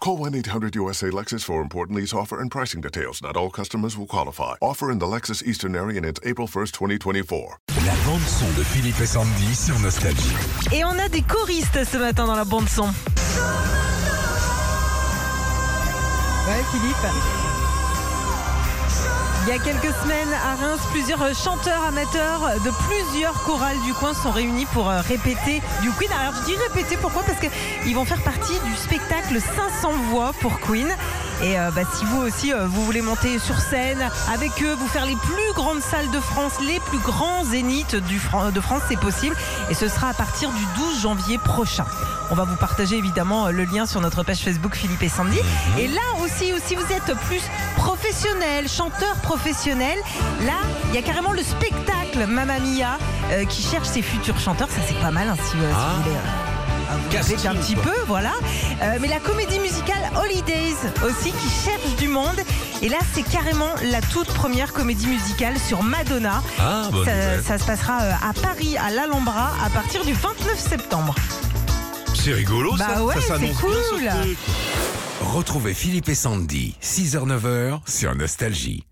Call 1-800-USA-LEXUS for important lease offer and pricing details. Not all customers will qualify. Offer in the Lexus Eastern area and it's April 1st, 2024. La bande son de Philippe et Sandy sur Nostalgie. Et on a des choristes ce matin dans la bande son. Ouais, Philippe. Il y a quelques semaines, à Reims, plusieurs chanteurs amateurs de plusieurs chorales du coin sont réunis pour euh, répéter du Queen. Alors je dis répéter, pourquoi? Parce qu'ils vont faire partie du spectacle 500 voix pour Queen. Et euh, bah, si vous aussi, euh, vous voulez monter sur scène avec eux, vous faire les plus grandes salles de France, les plus grands zéniths du Fran- de France, c'est possible. Et ce sera à partir du 12 janvier prochain. On va vous partager évidemment le lien sur notre page Facebook Philippe et Sandy. Et là aussi, si vous êtes plus professionnel, chanteur professionnel, là, il y a carrément le spectacle Mamma Mia euh, qui cherche ses futurs chanteurs. Ça, c'est pas mal hein, si, si vous voulez. Répéter un petit peu, voilà. Euh, mais la comédie musicale Holidays aussi qui cherche du monde. Et là, c'est carrément la toute première comédie musicale sur Madonna. Ah, bonne ça, ça se passera euh, à Paris, à l'Alhambra, à partir du 29 septembre. C'est rigolo ça. Bah ouais, ça c'est bien, cool. Retrouvez Philippe et Sandy, 6h-9h sur Nostalgie.